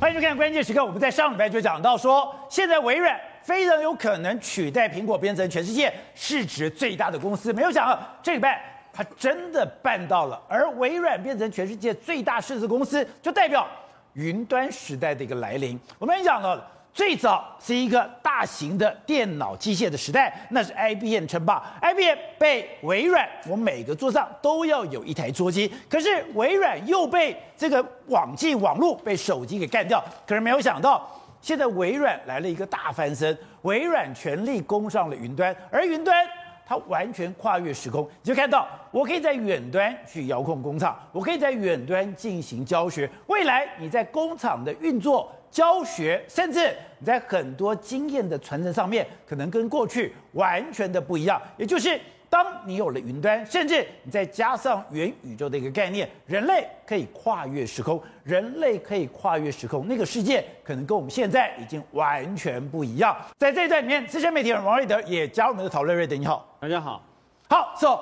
欢迎收看《关键时刻》。我们在上礼拜就讲到说，现在微软非常有可能取代苹果，变成全世界市值最大的公司。没有想到这礼拜它真的办到了，而微软变成全世界最大市值公司，就代表云端时代的一个来临。我们讲到了。最早是一个大型的电脑机械的时代，那是 IBM 称霸。IBM 被微软，我每个桌上都要有一台桌机。可是微软又被这个网际网络被手机给干掉。可是没有想到，现在微软来了一个大翻身，微软全力攻上了云端，而云端它完全跨越时空。你就看到，我可以在远端去遥控工厂，我可以在远端进行教学。未来你在工厂的运作。教学，甚至你在很多经验的传承上面，可能跟过去完全的不一样。也就是，当你有了云端，甚至你再加上元宇宙的一个概念，人类可以跨越时空，人类可以跨越时空，那个世界可能跟我们现在已经完全不一样。在这一段里面，资深媒体人王瑞德也加入我们的讨论。瑞德，你好，大家好。好，说、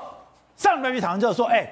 so, 上半场就说，哎，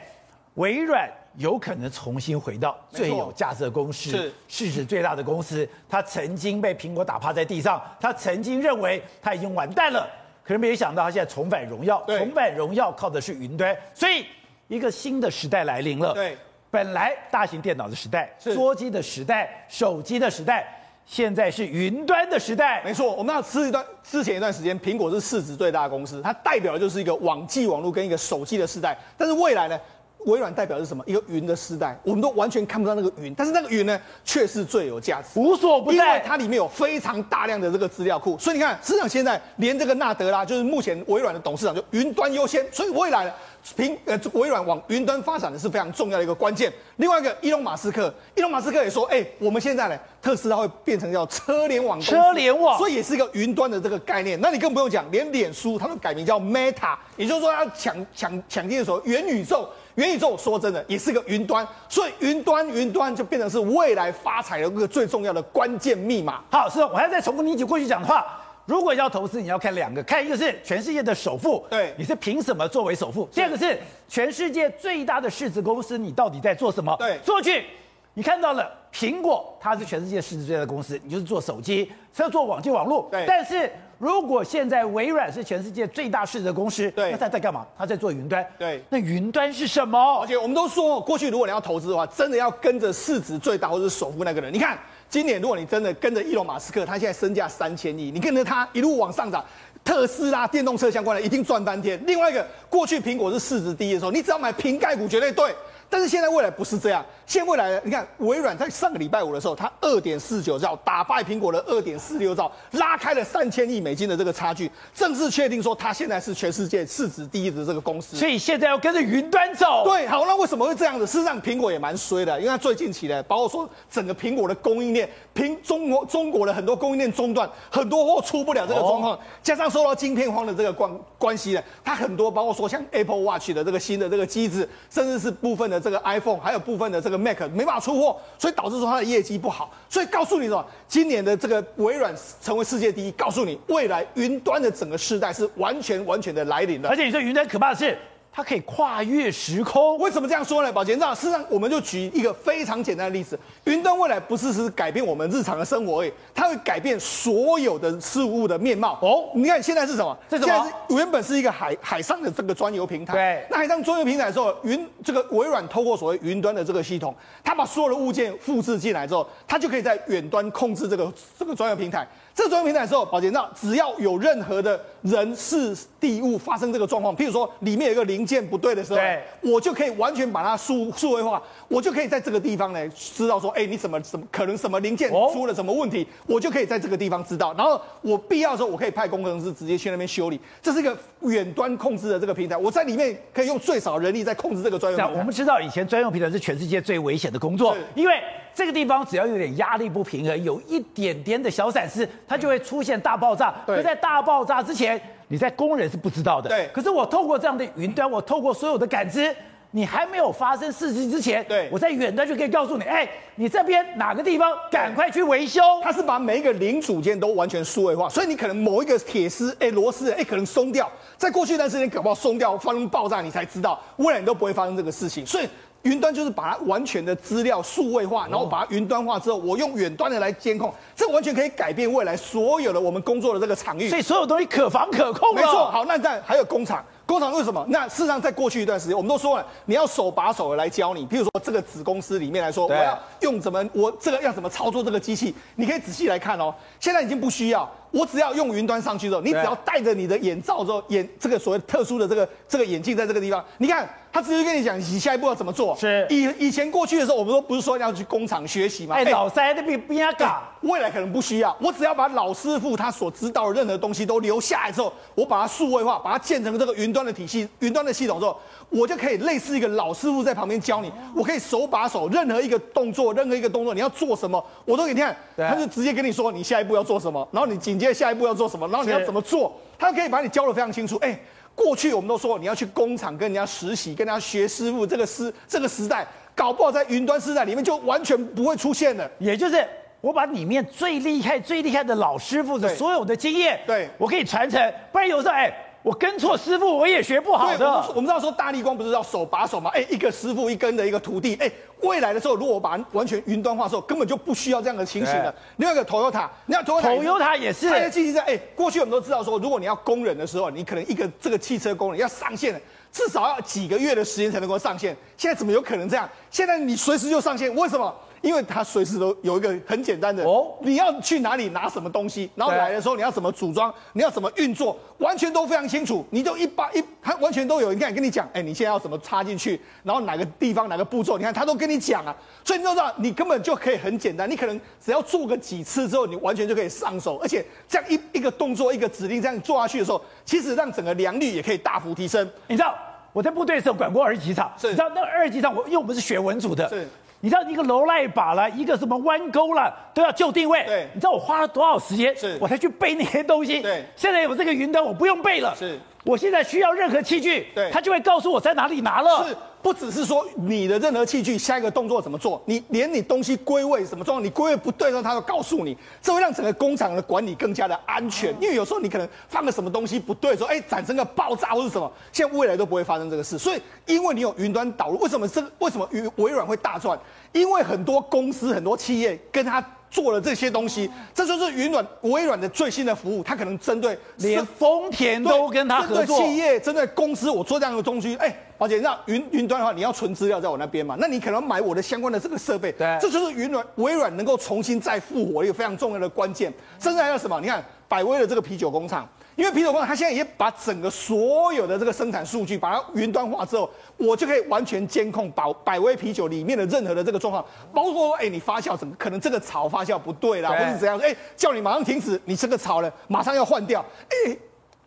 微软。有可能重新回到最有价值的公司，是市值最大的公司。他曾经被苹果打趴在地上，他曾经认为他已经完蛋了，可是没有想到他现在重返荣耀。重返荣耀靠的是云端，所以一个新的时代来临了。对，本来大型电脑的时代、桌机的时代、手机的时代，现在是云端的时代。没错，我们要吃一段之前一段时间，苹果是市值最大的公司，它代表的就是一个网际网络跟一个手机的时代。但是未来呢？微软代表的是什么？一个云的时代，我们都完全看不到那个云，但是那个云呢，却是最有价值，无所不在，因为它里面有非常大量的这个资料库。所以你看，市场现在连这个纳德拉，就是目前微软的董事长，就云端优先。所以未来呢，苹呃微软往云端发展的是非常重要的一个关键。另外一个，伊隆马斯克，伊隆马斯克也说，哎、欸，我们现在呢，特斯拉会变成叫车联网，车联网，所以也是一个云端的这个概念。那你更不用讲，连脸书他都改名叫 Meta，也就是说要抢抢抢进的时候，元宇宙。元宇宙说真的也是个云端，所以云端云端就变成是未来发财的一个最重要的关键密码。好，是，我还要再重复你一句过去讲的话，如果要投资，你要看两个，看一个是全世界的首富，对，你是凭什么作为首富？第二个是全世界最大的市值公司，你到底在做什么？对，做去你看到了苹果，它是全世界市值最大的公司，你就是做手机，是要做网际网络，对，但是。如果现在微软是全世界最大市值的公司，对，那它在干嘛？它在做云端，对。那云端是什么？而且我们都说，过去如果你要投资的话，真的要跟着市值最大或者是首富那个人。你看，今年如果你真的跟着伊隆马斯克，他现在身价三千亿，你跟着他一路往上涨，特斯拉电动车相关的一定赚翻天。另外一个，过去苹果是市值第一的时候，你只要买瓶盖股绝对对。但是现在未来不是这样，现在未来你看微软在上个礼拜五的时候，它二点四九兆打败苹果的二点四六兆，拉开了三千亿美金的这个差距，正式确定说它现在是全世界市值第一的这个公司。所以现在要跟着云端走。对，好，那为什么会这样子？事实上，苹果也蛮衰的，因为它最近期呢，包括说整个苹果的供应链，苹中国中国的很多供应链中断，很多货出不了这个状况，哦、加上受到晶片荒的这个关关系呢，它很多包括说像 Apple Watch 的这个新的这个机子，甚至是部分的。这个 iPhone 还有部分的这个 Mac 没办法出货，所以导致说它的业绩不好。所以告诉你什么？今年的这个微软成为世界第一，告诉你未来云端的整个世代是完全完全的来临了。而且你说云端可怕的是。它可以跨越时空，为什么这样说呢？宝杰，这样事实上，我们就举一个非常简单的例子：云端未来不是是改变我们日常的生活而已，它会改变所有的事物的面貌。哦，你看现在是什么？这什么？现在是原本是一个海海上的这个专有平台。对。那海上专有平台的时候，云这个微软透过所谓云端的这个系统，它把所有的物件复制进来之后，它就可以在远端控制这个这个专有平台。这个专用平台的时候，宝杰，那只要有任何的人事地物发生这个状况，譬如说里面有一个零件不对的时候，对，我就可以完全把它数数位化，我就可以在这个地方呢知道说，哎，你怎么什么可能什么零件出了什么问题，哦，我就可以在这个地方知道，然后我必要的时候，我可以派工程师直接去那边修理。这是一个远端控制的这个平台，我在里面可以用最少人力在控制这个专用平台。我们知道以前专用平台是全世界最危险的工作，因为。这个地方只要有点压力不平衡，有一点点的小闪失，它就会出现大爆炸。可在大爆炸之前，你在工人是不知道的。对。可是我透过这样的云端，我透过所有的感知，你还没有发生事情之前，对，我在远端就可以告诉你，哎，你这边哪个地方赶快去维修。它是把每一个零组件都完全数位化，所以你可能某一个铁丝，哎，螺丝，哎，可能松掉，在过去一段时间搞不好松掉，发生爆炸，你才知道，未来你都不会发生这个事情。所以。云端就是把它完全的资料数位化，然后把它云端化之后，我用远端的来监控，这完全可以改变未来所有的我们工作的这个场域。所以所有东西可防可控。没错。好，那在还有工厂。工厂为什么？那事实上，在过去一段时间，我们都说了，你要手把手的来教你。譬如说，这个子公司里面来说，我要用怎么，我这个要怎么操作这个机器，你可以仔细来看哦。现在已经不需要，我只要用云端上去之后，你只要戴着你的眼罩之后，眼这个所谓特殊的这个这个眼镜在这个地方，你看。他直接跟你讲，你下一步要怎么做？是以以前过去的时候，我们都不是说要去工厂学习吗？哎、欸，老塞那边边嘎。未来可能不需要，我只要把老师傅他所知道的任何东西都留下来之后，我把它数位化，把它建成这个云端的体系、云端的系统之后，我就可以类似一个老师傅在旁边教你。我可以手把手，任何一个动作，任何一个动作，你要做什么，我都给你看。他就直接跟你说，你下一步要做什么，然后你紧接着下一步要做什么，然后你要怎么做，他可以把你教的非常清楚。哎、欸。过去我们都说你要去工厂跟人家实习，跟人家学师傅，这个时这个时代搞不好在云端时代里面就完全不会出现了。也就是我把里面最厉害、最厉害的老师傅的所有的经验，对，我可以传承。不然有时候哎。我跟错师傅，我也学不好的。我们知道说大力光不是要手把手吗？哎，一个师傅一根的一个徒弟。哎，未来的时候，如果我把它完全云端化的时候，根本就不需要这样的情形了。另外一个 Toyota，你看 Toyota 也是。它的机器在哎，过去我们都知道说，如果你要工人的时候，你可能一个这个汽车工人要上线，至少要几个月的时间才能够上线。现在怎么有可能这样？现在你随时就上线，为什么？因为它随时都有一个很简单的哦，你要去哪里拿什么东西，然后来的时候你要怎么组装，你要怎么运作，完全都非常清楚。你就一把一，他完全都有。你看，跟你讲，哎，你现在要怎么插进去，然后哪个地方哪个步骤，你看他都跟你讲啊。所以你都知道，你根本就可以很简单，你可能只要做个几次之后，你完全就可以上手。而且这样一一个动作一个指令这样做下去的时候，其实让整个良率也可以大幅提升。你知道我在部队的时候管过二级厂，是你知道那个二级厂，我因为我们是学文组的。是你知道一个楼赖把了，一个什么弯钩了，都要就定位。对，你知道我花了多少时间？是，我才去背那些东西。对，现在有这个云端，我不用背了。是，我现在需要任何器具，对，他就会告诉我在哪里拿了。是。不只是说你的任何器具下一个动作怎么做，你连你东西归位什么状况，你归位不对的时候，他都告诉你，这会让整个工厂的管理更加的安全。因为有时候你可能放个什么东西不对的时候，哎，产生个爆炸或是什么，现在未来都不会发生这个事。所以，因为你有云端导入，为什么这为什么微软会大赚？因为很多公司很多企业跟他。做了这些东西，这就是云软微软的最新的服务。它可能针对连丰田都跟它合作，企业、针对公司，我做这样的东西。哎，宝姐，那云云端的话，你要存资料在我那边嘛？那你可能买我的相关的这个设备。对，这就是云软微软能够重新再复活一个非常重要的关键。甚至还有什么？你看百威的这个啤酒工厂。因为啤酒工厂，它现在也把整个所有的这个生产数据，把它云端化之后，我就可以完全监控百百威啤酒里面的任何的这个状况，包括说，哎，你发酵怎么可能这个槽发酵不对啦，或者是怎样？哎，叫你马上停止，你这个槽呢，马上要换掉。哎，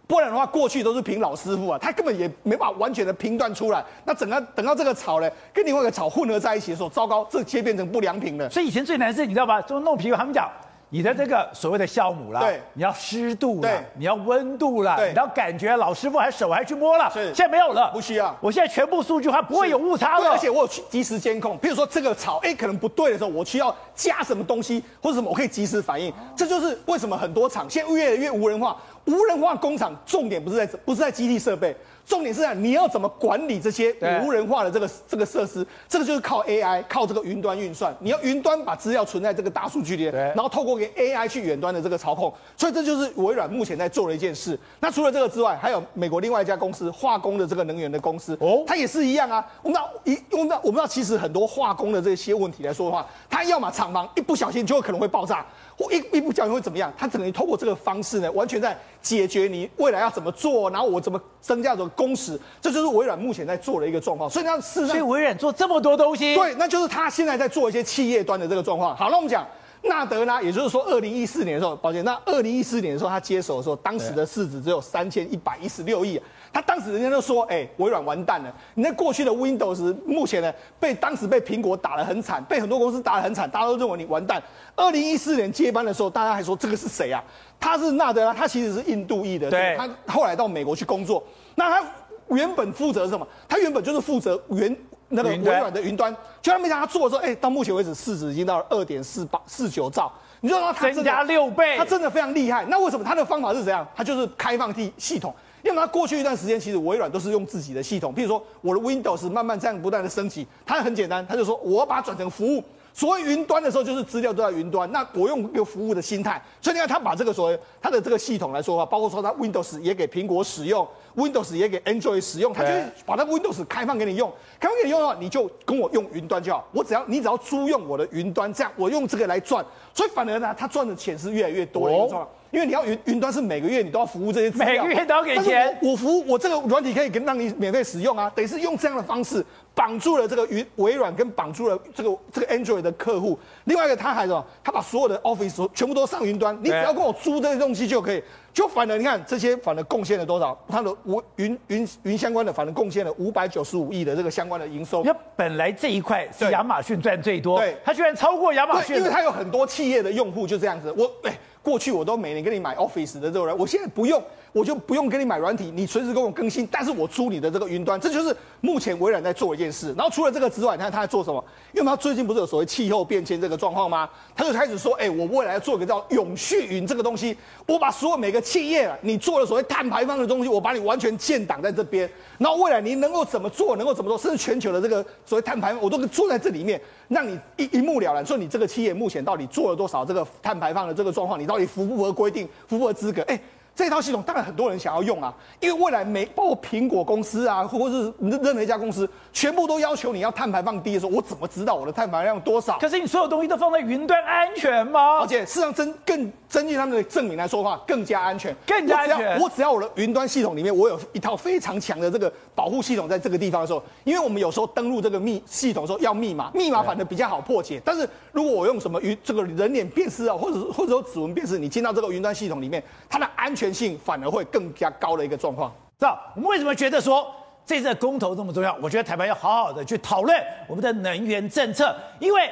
不然的话，过去都是凭老师傅啊，他根本也没办法完全的评断出来。那整个等到这个草呢，跟另外一个草混合在一起的时候，糟糕，这些变成不良品了。所以以前最难是，你知道吧？就弄啤酒，他们讲。你的这个所谓的酵母啦，对，你要湿度啦，对，你要温度啦，对，你要感觉，老师傅还手还去摸了，是，现在没有了，不需要，我现在全部数据化不会有误差了，而且我有及时监控，比如说这个草，哎，可能不对的时候，我需要加什么东西或者什么，我可以及时反应，这就是为什么很多厂现在越来越无人化，无人化工厂重点不是在不是在基地设备。重点是啊，你要怎么管理这些无人化的这个这个设施？这个就是靠 AI，靠这个云端运算。你要云端把资料存在这个大数据里，然后透过给 AI 去远端的这个操控。所以这就是微软目前在做的一件事。那除了这个之外，还有美国另外一家公司化工的这个能源的公司哦，它也是一样啊。我们知道一，我们知道我们知道，其实很多化工的这些问题来说的话，它要么厂房一不小心就会可能会爆炸。我一一不小心会怎么样？他只能透过这个方式呢，完全在解决你未来要怎么做，然后我怎么增加这个工时，这就是微软目前在做的一个状况。所以呢，事实上，所以微软做这么多东西，对，那就是他现在在做一些企业端的这个状况。好，那我们讲纳德呢，也就是说，二零一四年的时候，抱歉，那二零一四年的时候他接手的时候，当时的市值只有三千一百一十六亿。他当时人家都说，哎、欸，微软完蛋了。你那过去的 Windows 目前呢，被当时被苹果打得很惨，被很多公司打得很惨，大家都认为你完蛋。二零一四年接班的时候，大家还说这个是谁啊？他是纳德拉，他其实是印度裔的，对，他后来到美国去工作。那他原本负责什么？他原本就是负责原那个微软的云端，就他没想到他做的时候，哎、欸，到目前为止市值已经到了二点四八四九兆。你知道他增加六倍，他真的非常厉害。那为什么他的方法是怎样？他就是开放系系统。因为它过去一段时间，其实微软都是用自己的系统，譬如说我的 Windows 慢慢这样不断的升级，它很简单，它就说我要把它转成服务。所谓云端的时候，就是资料都在云端。那我用一个服务的心态，所以你看他把这个所谓他的这个系统来说的话，包括说他 Windows 也给苹果使用，Windows 也给 Android 使用，他就把它 Windows 开放给你用，开放给你用的话，你就跟我用云端就好。我只要你只要租用我的云端，这样我用这个来赚。所以反而呢，他赚的钱是越来越多的一个状况。因为你要云云端是每个月你都要服务这些资料，每个月都要给钱。我，我服务我这个软体可以给让你免费使用啊，等于是用这样的方式绑住了这个云微软跟绑住了这个这个 Android 的客户。另外一个他还什么？他把所有的 Office 全部都上云端，你只要跟我租这些东西就可以。就反而你看这些反而贡献了多少？他的云云云云相关的反而贡献了五百九十五亿的这个相关的营收。那本来这一块是亚马逊赚最多，对，他居然超过亚马逊，因为他有很多企业的用户就这样子。我哎。过去我都每年给你买 Office 的这种人，我现在不用，我就不用给你买软体，你随时跟我更新，但是我租你的这个云端，这就是目前微软在做一件事。然后除了这个之外，你看他在做什么？因为他最近不是有所谓气候变迁这个状况吗？他就开始说，哎、我未来要做一个叫永续云这个东西，我把所有每个企业，你做的所谓碳排放的东西，我把你完全建档在这边。然后未来你能够怎么做，能够怎么做，甚至全球的这个所谓碳排放，我都做在这里面，让你一一目了然，说你这个企业目前到底做了多少这个碳排放的这个状况，你到底符不符合规定，符不符合资格？哎、这套系统当然很多人想要用啊，因为未来每包括苹果公司啊，或者是任何一家公司，全部都要求你要碳排放低的时候，我怎么知道我的碳排放量多少？可是你所有东西都放在云端，安全吗？而且事实上，真更根据他们的证明来说的话，更加安全，更加安全。我只要我的云端系统里面，我有一套非常强的这个保护系统，在这个地方的时候，因为我们有时候登录这个密系统的时候要密码，密码反正比较好破解。但是如果我用什么云这个人脸辨识啊，或者或者说指纹辨识，你进到这个云端系统里面，它的安全性反而会。更加高的一个状况，知道我们为什么觉得说这次的公投这么重要？我觉得台湾要好好的去讨论我们的能源政策，因为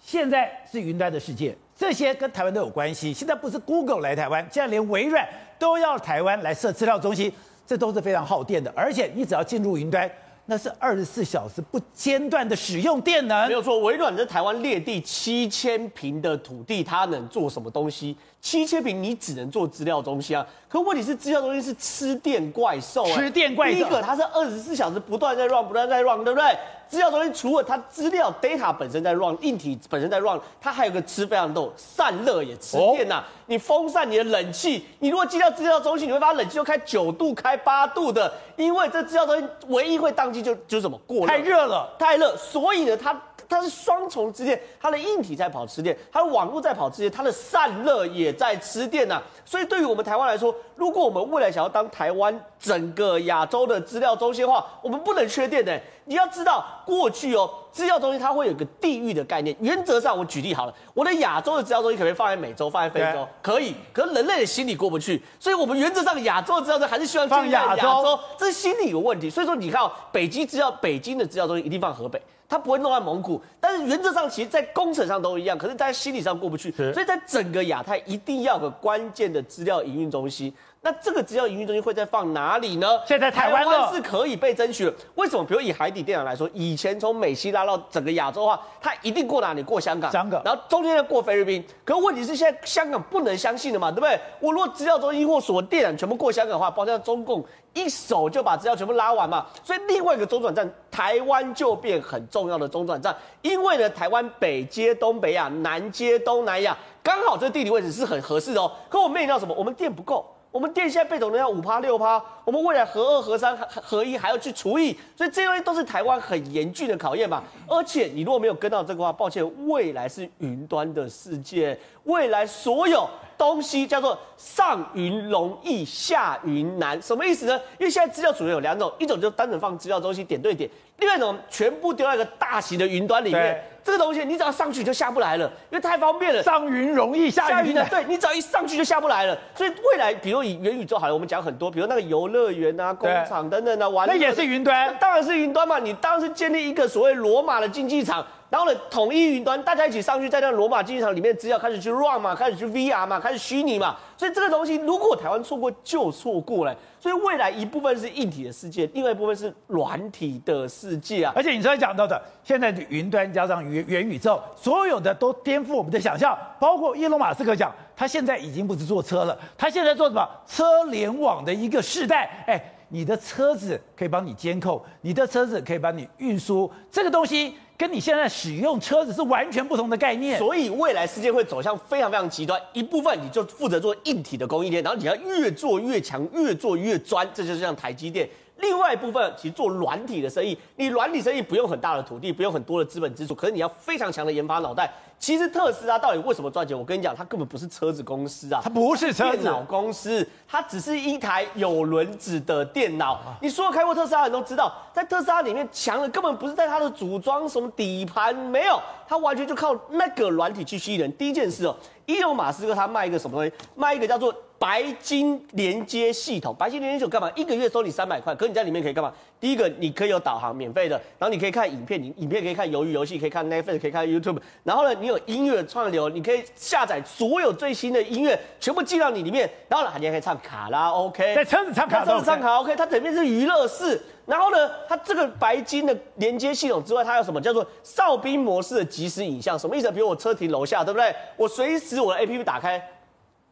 现在是云端的世界，这些跟台湾都有关系。现在不是 Google 来台湾，现在连微软都要台湾来设资料中心，这都是非常耗电的。而且你只要进入云端，那是二十四小时不间断的使用电能。没有错，微软在台湾列地七千平的土地，它能做什么东西？七千平，你只能做资料中心啊！可问题是，资料中心是吃电怪兽、欸，吃电怪兽。第一个，它是二十四小时不断在 run，不断在 run，对不对？资料中心除了它资料 data 本身在 run，硬体本身在 run，它还有个吃非常多散热也吃电呐、啊。哦、你风扇、你的冷气，你如果进到资料中心，你会把冷气都开九度、开八度的，因为这资料中心唯一会宕机就就是什么过热，太热了，太热，所以呢，它。它是双重吃电，它的硬体在跑吃电，它的网络在跑吃电，它的散热也在吃电呐、啊。所以对于我们台湾来说，如果我们未来想要当台湾整个亚洲的资料中心的话，我们不能缺电的。你要知道，过去哦，资料中心它会有个地域的概念。原则上，我举例好了，我的亚洲的资料中心可不可以放在美洲，放在非洲？可以。可是人类的心理过不去，所以我们原则上亚洲的资料中心还是希望放亚洲。洲这是心理有问题。所以说，你看哦，北京资料，北京的资料中心一定放河北。它不会弄在蒙古，但是原则上其实，在工程上都一样，可是大家心理上过不去，所以在整个亚太一定要有个关键的资料营运中心。那这个资料营运中心会在放哪里呢？现在台湾是可以被争取的。为什么？比如以海底电缆来说，以前从美西拉到整个亚洲的话，它一定过哪里？过香港，香港，然后中间要过菲律宾。可问题是，现在香港不能相信的嘛，对不对？我如果资料中心或所电缆全部过香港的话，包括中共一手就把资料全部拉完嘛。所以另外一个中转站，台湾就变很重要的中转站，因为呢，台湾北接东北亚，南接东南亚，刚好这地理位置是很合适的哦。可我们面临到什么？我们电不够。我们电现在备总能要五趴六趴，我们未来核二核三核一还要去除役，所以这些东西都是台湾很严峻的考验嘛。而且你如果没有跟到这个话，抱歉，未来是云端的世界，未来所有东西叫做上云容易下云难，什么意思呢？因为现在资料储存有两种，一种就单纯放资料中心点对点，另外一种全部丢在一个大型的云端里面。这个东西你只要上去就下不来了，因为太方便了。上云容易下云难，对，你只要一上去就下不来了。所以未来，比如以元宇宙好了，我们讲很多，比如那个游乐园啊、工厂等等啊，玩那也是云端，当然是云端嘛。你当然是建立一个所谓罗马的竞技场。然后呢，统一云端，大家一起上去，在那罗马竞技场里面资料开始去 run 嘛，开始去 VR 嘛，开始虚拟嘛。所以这个东西，如果台湾错过，就错过了。所以未来一部分是硬体的世界，另外一部分是软体的世界啊。而且你刚才讲到的，现在的云端加上元元宇宙，所有的都颠覆我们的想象。包括伊隆马斯克讲，他现在已经不是坐车了，他现在做什么？车联网的一个世代。哎，你的车子可以帮你监控，你的车子可以帮你运输，这个东西。跟你现在使用车子是完全不同的概念，所以未来世界会走向非常非常极端。一部分你就负责做硬体的供应链，然后你要越做越强，越做越专，这就是像台积电。另外一部分其实做软体的生意，你软体生意不用很大的土地，不用很多的资本支出，可是你要非常强的研发脑袋。其实特斯拉到底为什么赚钱？我跟你讲，它根本不是车子公司啊，它不是车子，电脑公司，它只是一台有轮子的电脑。你所有开过特斯拉的人都知道，在特斯拉里面强的根本不是在它的组装什么底盘，没有，它完全就靠那个软体去吸引人。第一件事哦，伊隆马斯克他卖一个什么东西？卖一个叫做白金连接系统。白金连接系统干嘛？一个月收你三百块，可你在里面可以干嘛？第一个，你可以有导航，免费的，然后你可以看影片，你影片可以看鱿鱼游戏，可以看 Netflix，可以看 YouTube，然后呢，你有音乐串流，你可以下载所有最新的音乐，全部进到你里面，然后呢，你还可以唱卡拉 OK，在车子唱卡拉 OK，车子唱卡拉 OK，它整面是娱乐室，然后呢，它这个白金的连接系统之外，它有什么叫做哨兵模式的即时影像？什么意思？比如我车停楼下，对不对？我随时我的 APP 打开，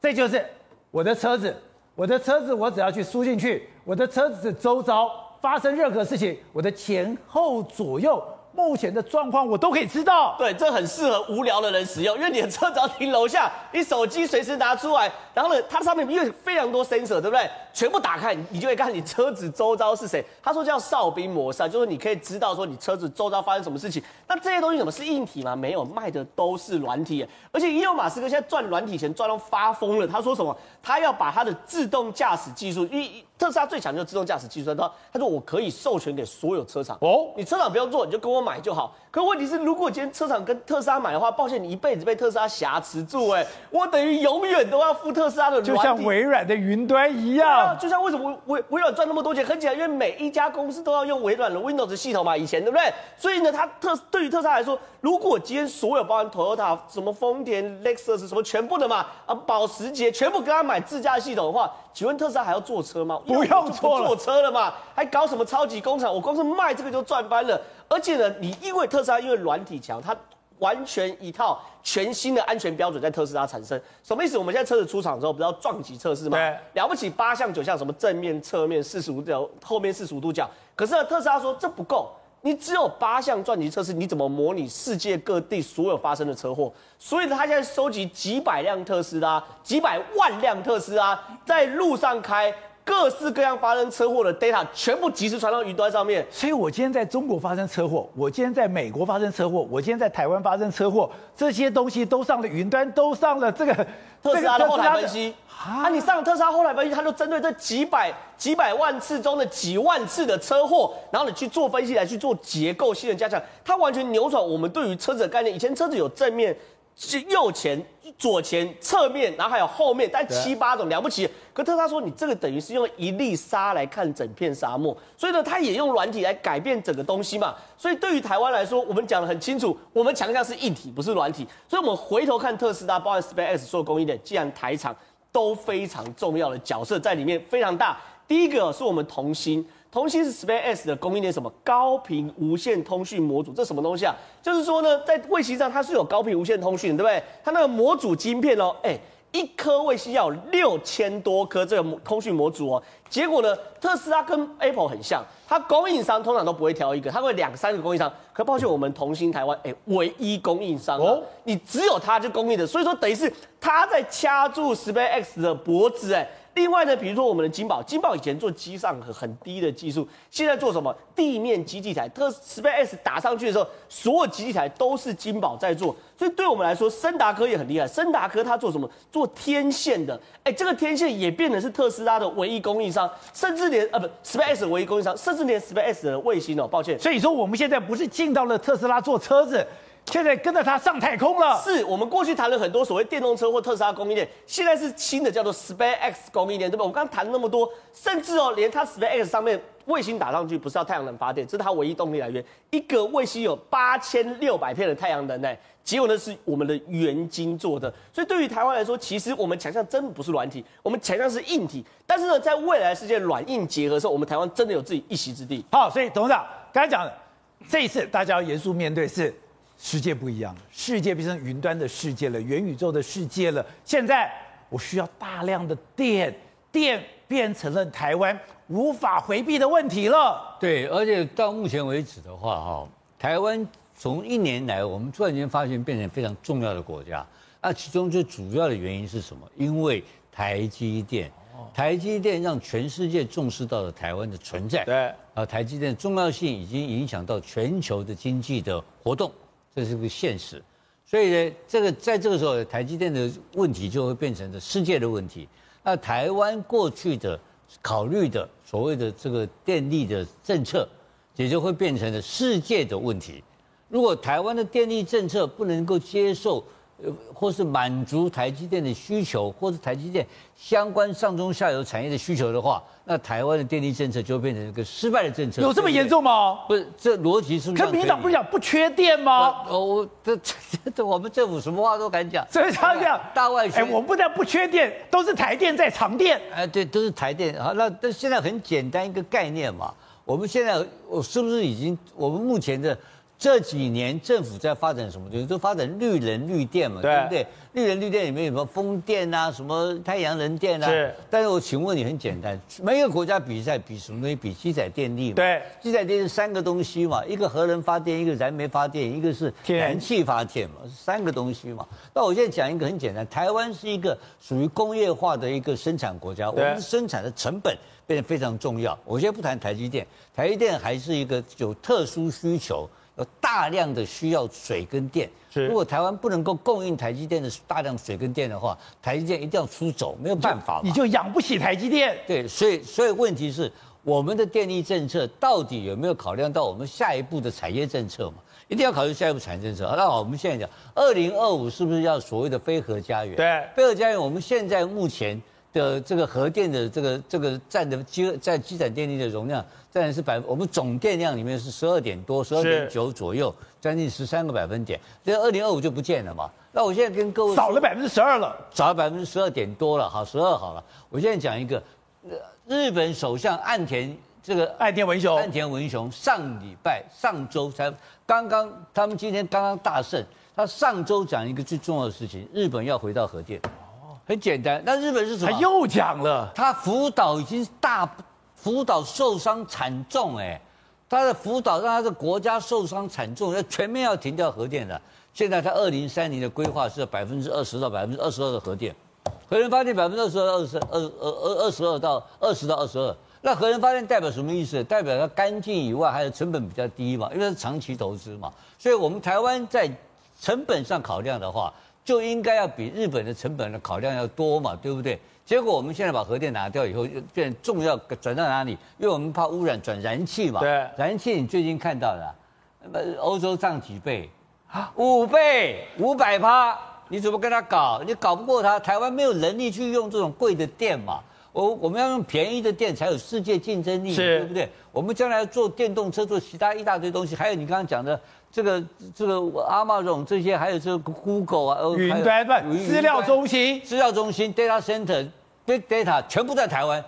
这就是我的车子，我的车子我只要去输进去，我的车子周遭。发生任何事情，我的前后左右目前的状况我都可以知道。对，这很适合无聊的人使用，因为你的车只要停楼下，你手机随时拿出来，然后呢，它上面因为非常多 sensor，对不对？全部打开，你就会看你车子周遭是谁。他说叫哨兵模式，就是你可以知道说你车子周遭发生什么事情。那这些东西怎么是硬体吗？没有，卖的都是软体。而且伊隆马斯克现在赚软体钱赚到发疯了。他说什么？他要把他的自动驾驶技术，因为特斯拉最强就是自动驾驶技术，他他说我可以授权给所有车厂。哦，你车厂不用做，你就跟我买就好。可问题是，如果今天车厂跟特斯拉买的话，抱歉，你一辈子被特斯拉挟持住，哎，我等于永远都要付特斯拉的就像微软的云端一样。就像为什么微微软赚那么多钱？很简单，因为每一家公司都要用微软的 Windows 系统嘛，以前对不对？所以呢，它特对于特斯拉来说，如果今天所有包含 Toyota、什么丰田、Lexus 什么全部的嘛，啊，保时捷全部跟他买自家系统的话，请问特斯拉还要坐车吗？不用坐了，做车了嘛，还搞什么超级工厂？我光是卖这个就赚翻了。而且呢，你因为特斯拉因为软体强，它完全一套全新的安全标准在特斯拉产生。什么意思？我们现在车子出厂之后，不是要撞击测试吗？对，了不起八项九项，什么正面、侧面四十五度，后面四十五度角。可是呢，特斯拉说这不够，你只有八项撞击测试，你怎么模拟世界各地所有发生的车祸？所以呢，他现在收集几百辆特斯拉，几百万辆特斯拉在路上开。各式各样发生车祸的 data 全部及时传到云端上面，所以我今天在中国发生车祸，我今天在美国发生车祸，我今天在台湾发生车祸，这些东西都上了云端，都上了这个特斯拉的后台分析。啊，你上了特斯拉后台分析，它就针对这几百几百万次中的几万次的车祸，然后你去做分析，来去做结构性的加强，它完全扭转我们对于车子的概念。以前车子有正面。是右前、左前、侧面，然后还有后面，但七八种了不起。可特斯拉说，你这个等于是用一粒沙来看整片沙漠，所以呢，他也用软体来改变整个东西嘛。所以对于台湾来说，我们讲的很清楚，我们强调是硬体，不是软体。所以我们回头看特斯拉，包含 SpaceX 所有供应链，既然台厂都非常重要的角色在里面，非常大。第一个是我们同心。同心是 SpaceX 的供应链，什么高频无线通讯模组？这什么东西啊？就是说呢，在卫星上它是有高频无线通讯，对不对？它那个模组晶片哦，哎，一颗卫星要有六千多颗这个通讯模组哦。结果呢，特斯拉跟 Apple 很像，它供应商通常都不会挑一个，它会两三个供应商。可抱歉，我们同心台湾，哎，唯一供应商哦，你只有它就供应的，所以说等于是它在掐住 SpaceX 的脖子，哎。另外呢，比如说我们的金宝，金宝以前做机上很很低的技术，现在做什么地面基地台？特 Space 打上去的时候，所有基地台都是金宝在做，所以对我们来说，升达科也很厉害。升达科它做什么？做天线的，哎，这个天线也变成是特斯拉的唯一供应商，甚至连呃不 SpaceX 唯一供应商，甚至连 Space 的卫星哦，抱歉。所以说我们现在不是进到了特斯拉做车子。现在跟着他上太空了。是我们过去谈了很多所谓电动车或特斯拉供应链，现在是新的叫做 SpaceX 供应链，对吧？我刚刚谈了那么多，甚至哦，连它 SpaceX 上面卫星打上去不是要太阳能发电，这是它唯一动力来源。一个卫星有八千六百片的太阳能呢，结果呢是我们的原晶做的。所以对于台湾来说，其实我们强项真的不是软体，我们强项是硬体。但是呢，在未来世界软硬结合的时候，我们台湾真的有自己一席之地。好，所以董事长刚才讲的，这一次大家要严肃面对是。世界不一样了，世界变成云端的世界了，元宇宙的世界了。现在我需要大量的电，电变成了台湾无法回避的问题了。对，而且到目前为止的话，哈，台湾从一年来，我们突然间发现变成非常重要的国家。那其中最主要的原因是什么？因为台积电，台积电让全世界重视到了台湾的存在。对，啊，台积电重要性已经影响到全球的经济的活动。这是个现实，所以呢，这个在这个时候，台积电的问题就会变成了世界的问题。那台湾过去的考虑的所谓的这个电力的政策，也就会变成了世界的问题。如果台湾的电力政策不能够接受，或是满足台积电的需求，或是台积电相关上中下游产业的需求的话，那台湾的电力政策就会变成一个失败的政策。有这么严重吗？不是，这逻辑是不是？可民进党不是讲不缺电吗？哦，我这这我们政府什么话都敢讲。所以他这样大外宣，哎，我们不但不缺电，都是台电在藏电。哎，对，都是台电。好，那但现在很简单一个概念嘛。我们现在我是不是已经我们目前的？这几年政府在发展什么东西？都发展绿能绿电嘛，对，对不对？绿能绿电里面有什么风电啊，什么太阳能电啊？是。但是我请问你，很简单，每一个国家比赛比什么东西？比机载电力嘛。对。机载电是三个东西嘛，一个核能发电，一个燃煤发电，一个是燃气发电嘛，三个东西嘛。那我现在讲一个很简单，台湾是一个属于工业化的一个生产国家，我们生产的成本变得非常重要。我现在不谈台积电，台积电还是一个有特殊需求。有大量的需要水跟电，如果台湾不能够供应台积电的大量水跟电的话，台积电一定要出走，没有办法，你就养不起台积电。对，所以所以问题是，我们的电力政策到底有没有考量到我们下一步的产业政策嘛？一定要考虑下一步产业政策。那我们现在讲，二零二五是不是要所谓的非核家园？对，非核家园，我们现在目前的这个核电的这个这个占的积在机载电力的容量。占然是百，我们总电量里面是十二点多，十二点九左右，将近十三个百分点。这二零二五就不见了嘛？那我现在跟各位少了百分之十二了，少了百分之十二点多了，好，十二好了。我现在讲一个，日本首相岸田这个岸田文雄，岸田文雄上礼拜上周才刚刚，他们今天刚刚大胜，他上周讲一个最重要的事情，日本要回到核电。哦，很简单，那日本是什么？他又讲了，他福岛已经大。福岛受伤惨重，哎，他的福岛让他的国家受伤惨重，要全面要停掉核电的。现在他二零三零的规划是百分之二十到百分之二十二的核电，核能发电百分之二十二、二十二、二二二十二到二十到二十二。那核能发电代表什么意思？代表它干净以外，还有成本比较低嘛，因为是长期投资嘛。所以我们台湾在成本上考量的话，就应该要比日本的成本的考量要多嘛，对不对？结果我们现在把核电拿掉以后，又变重要转到哪里？因为我们怕污染，转燃气嘛。对，燃气你最近看到的，那么欧洲涨几倍？啊，五倍，五百趴，你怎么跟他搞？你搞不过他。台湾没有能力去用这种贵的电嘛。我我们要用便宜的电才有世界竞争力，对不对？我们将来做电动车，做其他一大堆东西，还有你刚刚讲的这个这个 Amazon 这些，还有这个 Google 啊，云端不资料中心，资料中心 data center。Big data 全部在台湾，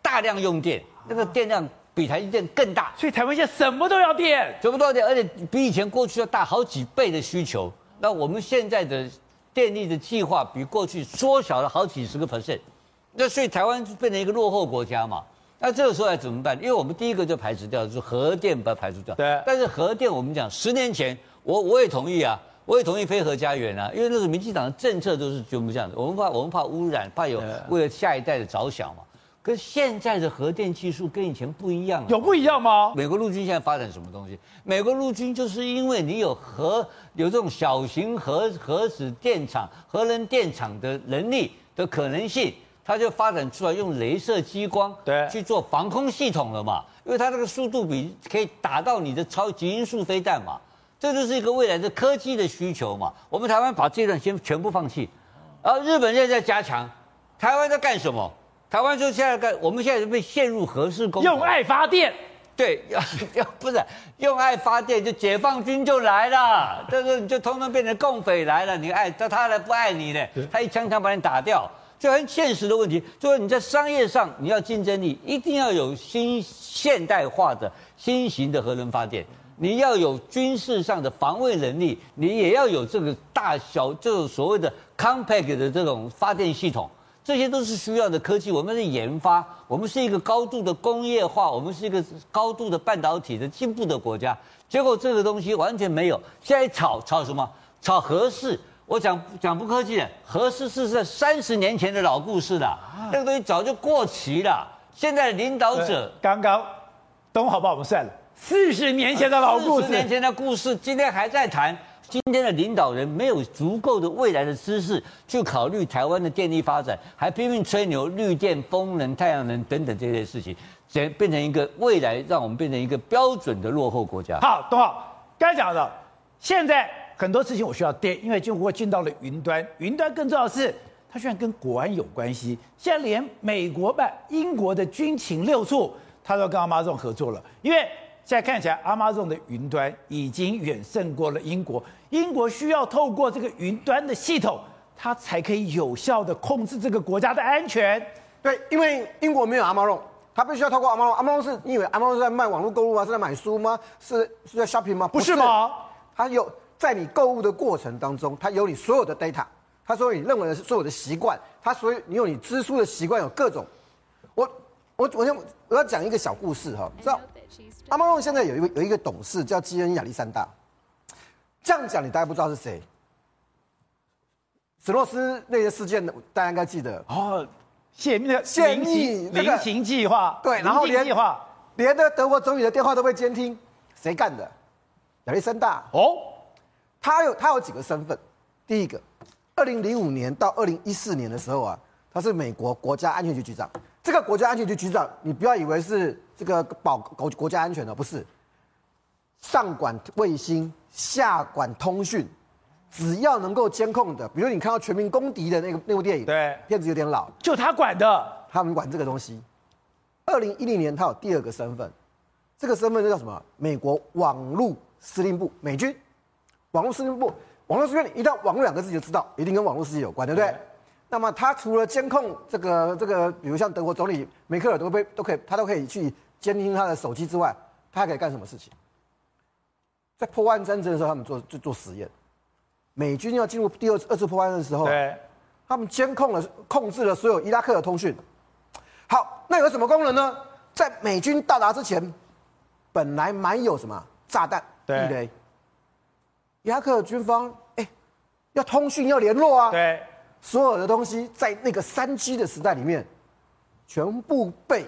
大量用电，那个电量比台积电更大，所以台湾现在什么都要电，什么都要电，而且比以前过去要大好几倍的需求。那我们现在的电力的计划比过去缩小了好几十个 percent，那所以台湾就变成一个落后国家嘛。那这个时候要怎么办？因为我们第一个就排除掉，就是核电把它排除掉。对。但是核电我们讲十年前，我我也同意啊。我也同意非核家园啊，因为那是民进党的政策都是全部这样子。我们怕我们怕污染，怕有为了下一代的着想嘛。可是现在的核电技术跟以前不一样了，有不一样吗？美国陆军现在发展什么东西？美国陆军就是因为你有核有这种小型核核子电厂、核能电厂的能力的可能性，它就发展出来用镭射激光对去做防空系统了嘛。因为它这个速度比可以打到你的超级音速飞弹嘛。这就是一个未来的科技的需求嘛。我们台湾把这段先全部放弃，然后日本现在在加强，台湾在干什么？台湾就现在干，我们现在就被陷入核事工，用爱发电。对，要要不是用爱发电，就解放军就来了，这个你就通通变成共匪来了。你爱他，他来不爱你呢？他一枪枪把你打掉，就很现实的问题。就是你在商业上你要竞争力，一定要有新现代化的新型的核能发电。你要有军事上的防卫能力，你也要有这个大小这种所谓的 compact 的这种发电系统。这些都是需要的科技，我们是研发，我们是一个高度的工业化，我们是一个高度的半导体的进步的国家。结果这个东西完全没有。现在炒炒什么？炒核四。我讲讲不客气的，核四是在三十年前的老故事了，那个东西早就过期了。现在领导者刚刚东豪把我们算了，四十年前的老故事，四十年前的故事，今天还在谈。今天的领导人没有足够的未来的知识去考虑台湾的电力发展，还拼命吹牛绿电、风能、太阳能等等这些事情，变变成一个未来让我们变成一个标准的落后国家。好，董浩，刚才讲的，现在很多事情我需要电，因为中国进到了云端，云端更重要的是它居然跟国安有关系。现在连美国办英国的军情六处，他都跟 Amazon 合作了，因为现在看起来 Amazon 的云端已经远胜过了英国。英国需要透过这个云端的系统，它才可以有效的控制这个国家的安全。对，因为英国没有 Amazon，它必须要透过 Amazon。Amazon 是你以为 Amazon 是在卖网络购物吗？是在买书吗？是是在 shopping 吗？不是吗？它有在你购物的过程当中，它有你所有的 data，它所有你认为的所有的习惯，它所有你有你支出的习惯有各种。我我我先我要讲一个小故事哈，知道 Amazon 现在有一个有一个董事叫基恩亚历山大。这样讲，你大概不知道是谁。史诺斯那些事件，大家应该记得哦。泄密的泄密那个菱形计划，对，然后连连的德国总理的电话都被监听，谁干的？亚历山大哦，他有他有几个身份。第一个，二零零五年到二零一四年的时候啊，他是美国国家安全局局长。这个国家安全局局长，你不要以为是这个保国国家安全的，不是。上管卫星，下管通讯，只要能够监控的，比如你看到《全民公敌》的那个那部电影，对，片子有点老，就他管的，他们管这个东西。二零一零年，他有第二个身份，这个身份就叫什么？美国网络司令部，美军网络司令部，网络司令部，一到网络两个字就知道，一定跟网络世界有关，对不对？对，那么他除了监控这个这个，比如像德国总理梅克尔都被都可以，他都可以去监听他的手机之外，他还可以干什么事情？在破湾战争的时候，他们做就做实验。美军要进入第二次二次破湾的时候，对，他们监控了、控制了所有伊拉克的通讯。好，那有什么功能呢？在美军到达之前，本来埋有什么炸弹、地雷。伊拉克的军方哎、欸，要通讯要联络啊，对，所有的东西在那个三 G 的时代里面，全部被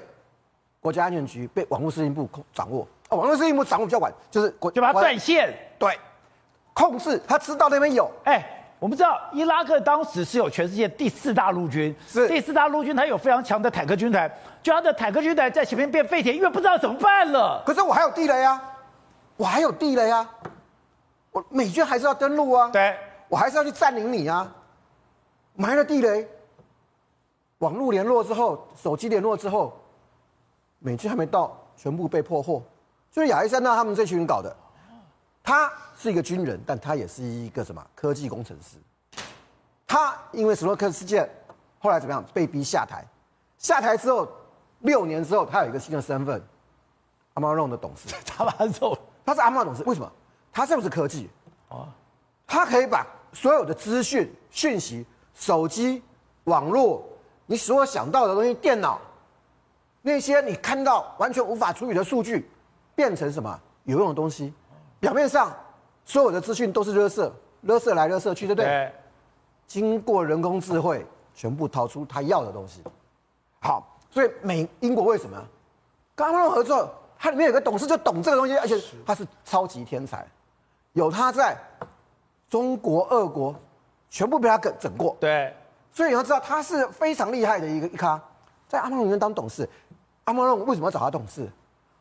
国家安全局、被网络司令部控掌握。哦，网络司令部掌握比较晚，就是国就把它断线，对，控制他知道那边有。哎、欸，我们知道伊拉克当时是有全世界第四大陆军，是第四大陆军，它有非常强的坦克军团，就他的坦克军团在前面变废铁，因为不知道怎么办了。可是我还有地雷啊，我还有地雷啊，我美军还是要登陆啊，对，我还是要去占领你啊，埋了地雷，网络联络之后，手机联络之后，美军还没到，全部被破获。就是亚历山大他们这群人搞的，他是一个军人，但他也是一个什么科技工程师。他因为史诺克事件，后来怎么样被逼下台？下台之后六年之后，他有一个新的身份，Amazon 的董事。Amazon，他是 Amazon 董事，为什么？他是不是科技？哦，它可以把所有的资讯、讯息、手机、网络，你所有想到的东西，电脑，那些你看到完全无法处理的数据。变成什么有用的东西？表面上所有的资讯都是垃圾，垃圾来垃圾去，对不对？对。经过人工智慧，全部掏出他要的东西。好，所以美英国为什么跟他们合作？它里面有个董事就懂这个东西，而且他是超级天才，有他在，中国、俄国全部被他整整过。对。所以你要知道，他是非常厉害的一个一咖，在阿曼龙里面当董事。阿曼龙为什么要找他董事？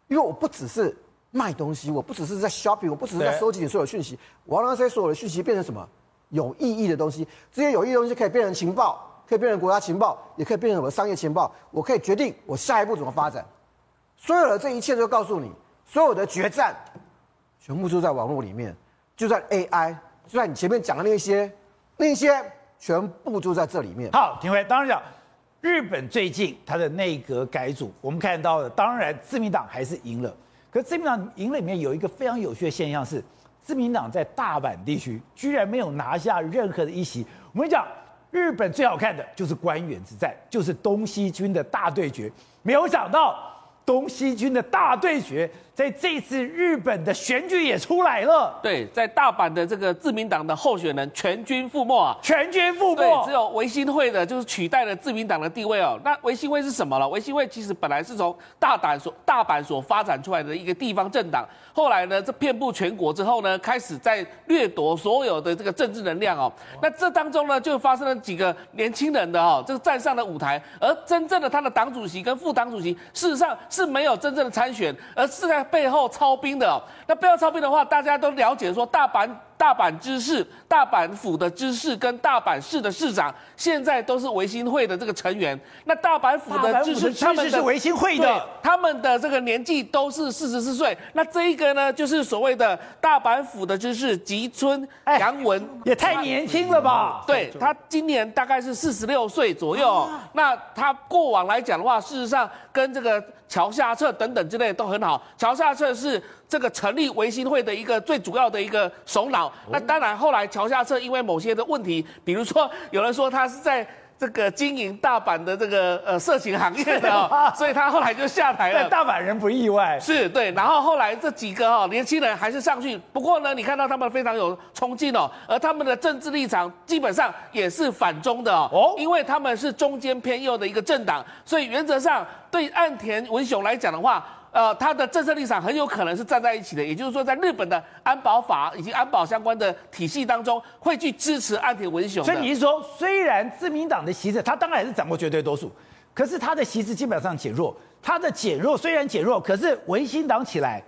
因为我不只是卖东西，我不只是在 shopping，我不只是在收集你所有讯息，我要让这些所有的讯息变成什么有意义的东西。这些有意义的东西可以变成情报，可以变成国家情报，也可以变成我的商业情报。我可以决定我下一步怎么发展。所有的这一切都告诉你，所有的决战全部就在网络里面，就在 AI，就在你前面讲的那些，那些全部就在这里面。好，廷辉，当然讲，日本最近它的内阁改组，我们看到的，当然自民党还是赢了。可是自民党赢了里面有一个非常有趣的现象是，自民党在大阪地区居然没有拿下任何的一席。我们讲，日本最好看的就是官员之战，就是东西军的大对决。没有想到。东西军的大对决，在这次日本的选举也出来了。对，在大阪的这个自民党的候选人全军覆没啊，全军覆没。对，只有维新会的，就是取代了自民党的地位哦。那维新会是什么了？维新会其实本来是从大阪所大阪所发展出来的一个地方政党，后来呢，这遍布全国之后呢，开始在掠夺所有的这个政治能量哦。那这当中呢，就发生了几个年轻人的哦，这个站上了舞台，而真正的他的党主席跟副党主席，事实上。是没有真正的参选，而是在背后操兵的。那背后操兵的话，大家都了解说，大阪。大阪知事、大阪府的知事跟大阪市的市长，现在都是维新会的这个成员。那大阪府的知事，他们是维新会的，他们的这个年纪都是四十四岁。那这一个呢，就是所谓的大阪府的知事吉村洋文，也太年轻了吧？对，他今年大概是四十六岁左右。那他过往来讲的话，事实上跟这个桥下彻等等之类都很好。桥下彻是。这个成立维新会的一个最主要的一个首脑，那当然后来桥下彻因为某些的问题，比如说有人说他是在这个经营大阪的这个呃色情行业的哦，所以他后来就下台了。大阪人不意外，是对。然后后来这几个哈年轻人还是上去，不过呢，你看到他们非常有冲劲哦，而他们的政治立场基本上也是反中的哦，因为他们是中间偏右的一个政党，所以原则上对岸田文雄来讲的话。呃，他的政策立场很有可能是站在一起的，也就是说，在日本的安保法以及安保相关的体系当中，会去支持岸田文雄。所以你是说，虽然自民党的席次，他当然还是掌握绝对多数，可是他的席次基本上减弱。他的减弱虽然减弱，可是维新党起来，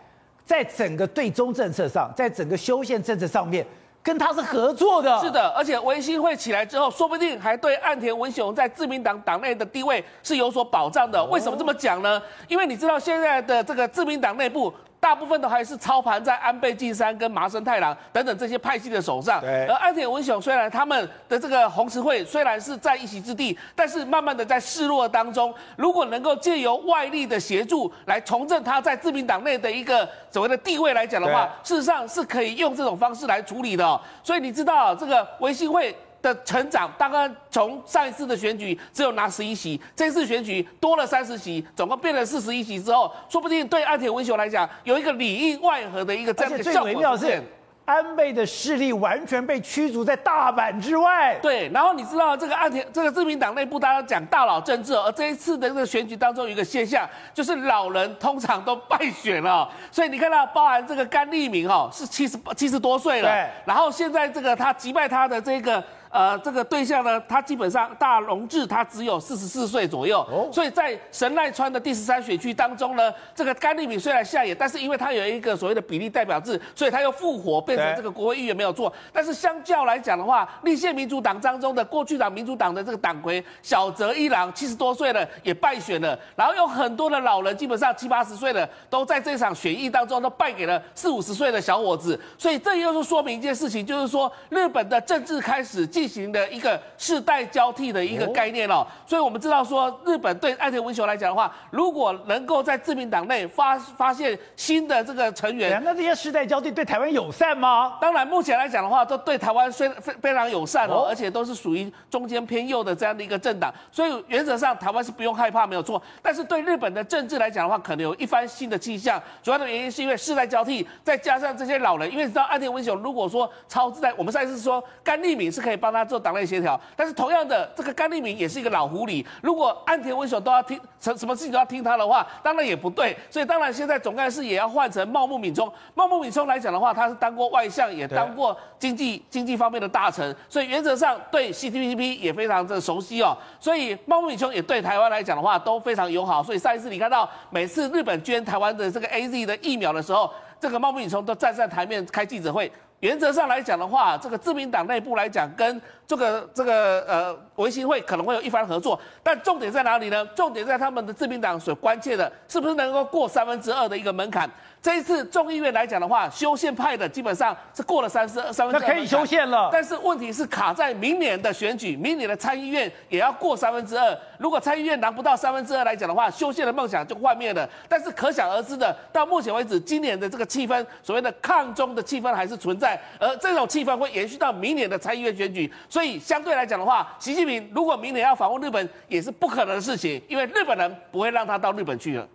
在整个对中政策上，在整个修宪政策上面。跟他是合作的，是的，而且维新会起来之后，说不定还对岸田文雄在自民党党内的地位是有所保障的。为什么这么讲呢？因为你知道现在的这个自民党内部。大部分都还是操盘在安倍晋三跟麻生太郎等等这些派系的手上。对。而安田文雄虽然他们的这个红十会虽然是在一席之地，但是慢慢的在示弱当中，如果能够借由外力的协助来重振他在自民党内的一个所谓的地位来讲的话，事实上是可以用这种方式来处理的哦。所以你知道这个维新会。的成长，大概从上一次的选举只有拿十一席，这次选举多了三十席，总共变了四十一席之后，说不定对岸田文雄来讲有一个里应外合的一个这样的效果。最微妙是，安倍的势力完全被驱逐在大阪之外。对，然后你知道这个岸田这个自民党内部大家讲大佬政治，而这一次的这个选举当中有一个现象，就是老人通常都败选了，所以你看到包含这个甘利明哦，是七十七十多岁了，对，然后现在这个他击败他的这个。呃，这个对象呢，他基本上大龙志他只有四十四岁左右，哦，所以在神奈川的第十三选区当中呢，这个甘利敏虽然下野，但是因为他有一个所谓的比例代表制，所以他又复活变成这个国会议员没有做。但是相较来讲的话，立宪民主党当中的过去党民主党的这个党魁小泽一郎七十多岁了也败选了，然后有很多的老人基本上七八十岁了都在这场选议当中都败给了四五十岁的小伙子，所以这又是说明一件事情，就是说日本的政治开始进行的一个世代交替的一个概念哦，所以我们知道说，日本对岸田文雄来讲的话，如果能够在自民党内发发现新的这个成员，那这些世代交替对台湾友善吗？当然，目前来讲的话，都对台湾虽非非常友善哦，而且都是属于中间偏右的这样的一个政党，所以原则上台湾是不用害怕，没有错。但是对日本的政治来讲的话，可能有一番新的气象。主要的原因是因为世代交替，再加上这些老人，因为你知道岸田文雄如果说超自在，我们上一次说甘利敏是可以帮。帮他做党内协调。但是同样的，这个甘利明也是一个老狐狸，如果安田文雄都要听什什么事情都要听他的话，当然也不对。所以当然现在总干事也要换成茂木敏充。茂木敏充来讲的话，他是当过外相，也当过经济经济方面的大臣，所以原则上对 CPTPP 也非常的熟悉哦。所以茂木敏充也对台湾来讲的话都非常友好。所以上一次你看到每次日本捐台湾的这个 AZ 的疫苗的时候，这个茂木敏充都站在台面开记者会。原则上来讲的话，这个自民党内部来讲，跟这个这个呃维新会可能会有一番合作，但重点在哪里呢？重点在他们的自民党所关切的，是不是能够过三分之二的一个门槛？这一次众议院来讲的话，修宪派的基本上是过了三十二三分之二，那可以修宪了。但是问题是卡在明年的选举，明年的参议院也要过三分之二。如果参议院拿不到三分之二来讲的话，修宪的梦想就幻灭了。但是可想而知的，到目前为止，今年的这个气氛，所谓的抗中的气氛还是存在，而这种气氛会延续到明年的参议院选举。所以相对来讲的话，习近平如果明年要访问日本，也是不可能的事情，因为日本人不会让他到日本去了。